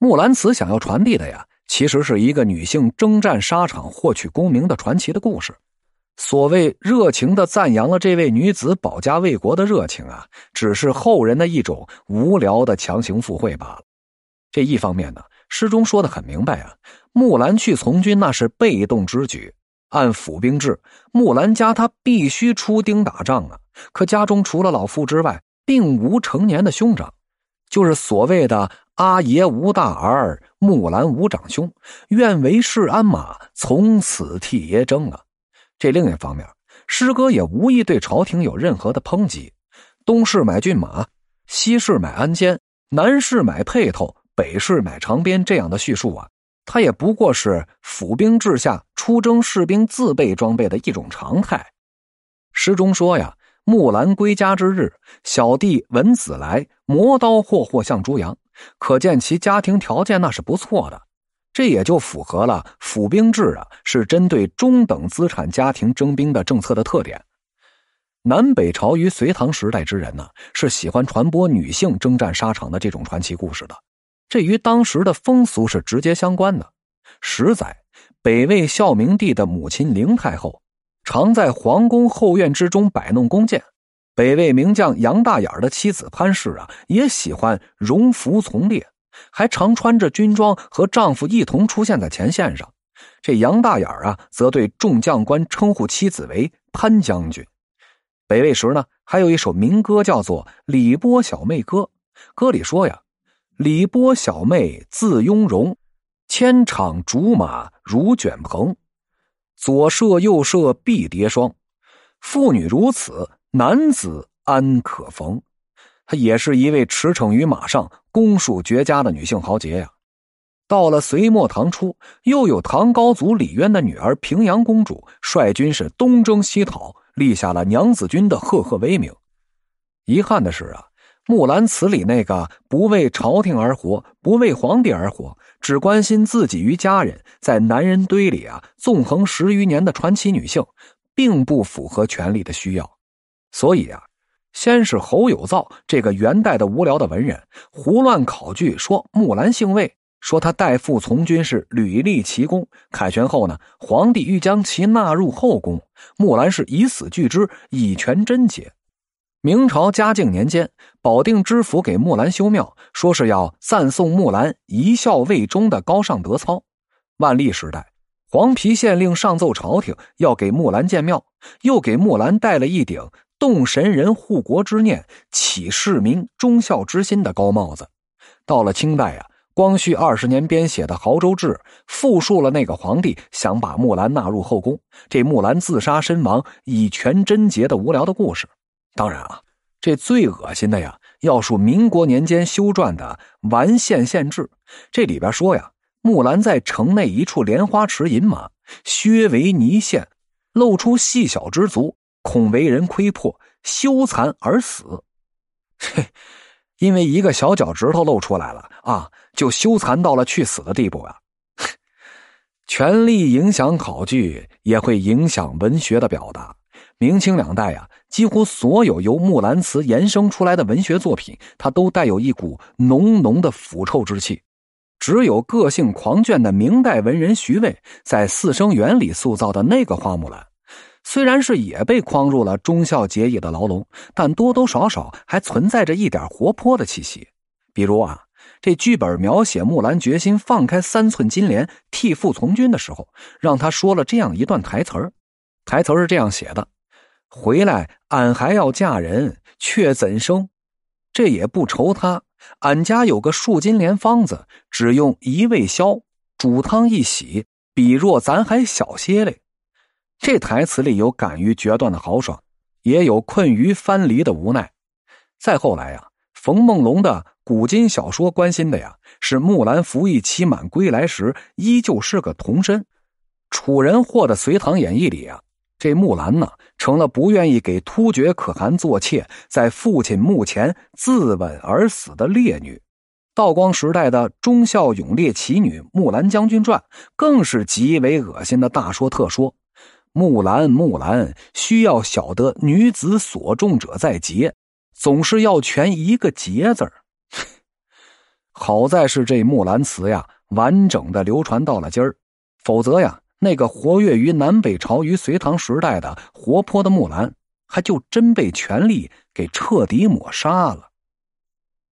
木兰辞想要传递的呀，其实是一个女性征战沙场获取功名的传奇的故事。所谓热情的赞扬了这位女子保家卫国的热情啊，只是后人的一种无聊的强行附会罢了。这一方面呢，诗中说的很明白啊，木兰去从军那是被动之举，按府兵制，木兰家她必须出丁打仗啊。可家中除了老父之外，并无成年的兄长，就是所谓的。阿爷无大儿，木兰无长兄，愿为市鞍马，从此替爷征啊！这另一方面，师哥也无意对朝廷有任何的抨击。东市买骏马，西市买鞍鞯，南市买辔头，北市买长鞭，这样的叙述啊，他也不过是府兵制下出征士兵自备装备的一种常态。诗中说呀：“木兰归家之日，小弟闻子来，磨刀霍霍向猪羊。”可见其家庭条件那是不错的，这也就符合了府兵制啊，是针对中等资产家庭征兵的政策的特点。南北朝于隋唐时代之人呢，是喜欢传播女性征战沙场的这种传奇故事的，这与当时的风俗是直接相关的。十载，北魏孝明帝的母亲灵太后，常在皇宫后院之中摆弄弓箭。北魏名将杨大眼的妻子潘氏啊，也喜欢荣服从猎，还常穿着军装和丈夫一同出现在前线上。这杨大眼啊，则对众将官称呼妻子为潘将军。北魏时呢，还有一首民歌叫做《李波小妹歌》，歌里说呀：“李波小妹字雍容，千场竹马如卷蓬，左射右射必叠霜，妇女如此。”男子安可逢？她也是一位驰骋于马上、攻术绝佳的女性豪杰呀。到了隋末唐初，又有唐高祖李渊的女儿平阳公主率军是东征西讨，立下了娘子军的赫赫威名。遗憾的是啊，《木兰辞》里那个不为朝廷而活、不为皇帝而活、只关心自己与家人，在男人堆里啊纵横十余年的传奇女性，并不符合权力的需要。所以啊，先是侯有造这个元代的无聊的文人胡乱考据说木兰姓魏，说他代父从军是屡立奇功。凯旋后呢，皇帝欲将其纳入后宫，木兰是以死拒之，以全贞洁。明朝嘉靖年间，保定知府给木兰修庙，说是要赞颂木兰一孝为忠的高尚德操。万历时代，黄陂县令上奏朝廷，要给木兰建庙，又给木兰戴了一顶。动神人护国之念，启市民忠孝之心的高帽子。到了清代啊，光绪二十年编写的《亳州志》复述了那个皇帝想把木兰纳入后宫，这木兰自杀身亡，以全贞洁的无聊的故事。当然啊，这最恶心的呀，要数民国年间修撰的《完县县志》，这里边说呀，木兰在城内一处莲花池饮马，靴为泥线，露出细小之足。恐为人窥破，羞惭而死。嘿，因为一个小脚趾头露出来了啊，就羞惭到了去死的地步啊！权力影响考据，也会影响文学的表达。明清两代啊，几乎所有由《木兰辞》延伸出来的文学作品，它都带有一股浓浓的腐臭之气。只有个性狂狷的明代文人徐渭，在《四声园》里塑造的那个花木兰。虽然是也被框入了忠孝节义的牢笼，但多多少少还存在着一点活泼的气息。比如啊，这剧本描写木兰决心放开三寸金莲替父从军的时候，让他说了这样一段台词台词是这样写的：“回来，俺还要嫁人，却怎生？这也不愁他，俺家有个树金莲方子，只用一味消，煮汤一洗，比若咱还小些嘞。”这台词里有敢于决断的豪爽，也有困于藩篱的无奈。再后来呀，冯梦龙的古今小说关心的呀，是木兰服役期满归来时，依旧是个童身。楚人获的《隋唐演义》里啊，这木兰呢，成了不愿意给突厥可汗做妾，在父亲墓前自刎而死的烈女。道光时代的忠孝勇烈奇女《木兰将军传》，更是极为恶心的大说特说。木兰，木兰，需要晓得女子所重者在节，总是要全一个节字儿。好在是这木兰辞呀，完整的流传到了今儿，否则呀，那个活跃于南北朝于隋唐时代的活泼的木兰，还就真被权力给彻底抹杀了。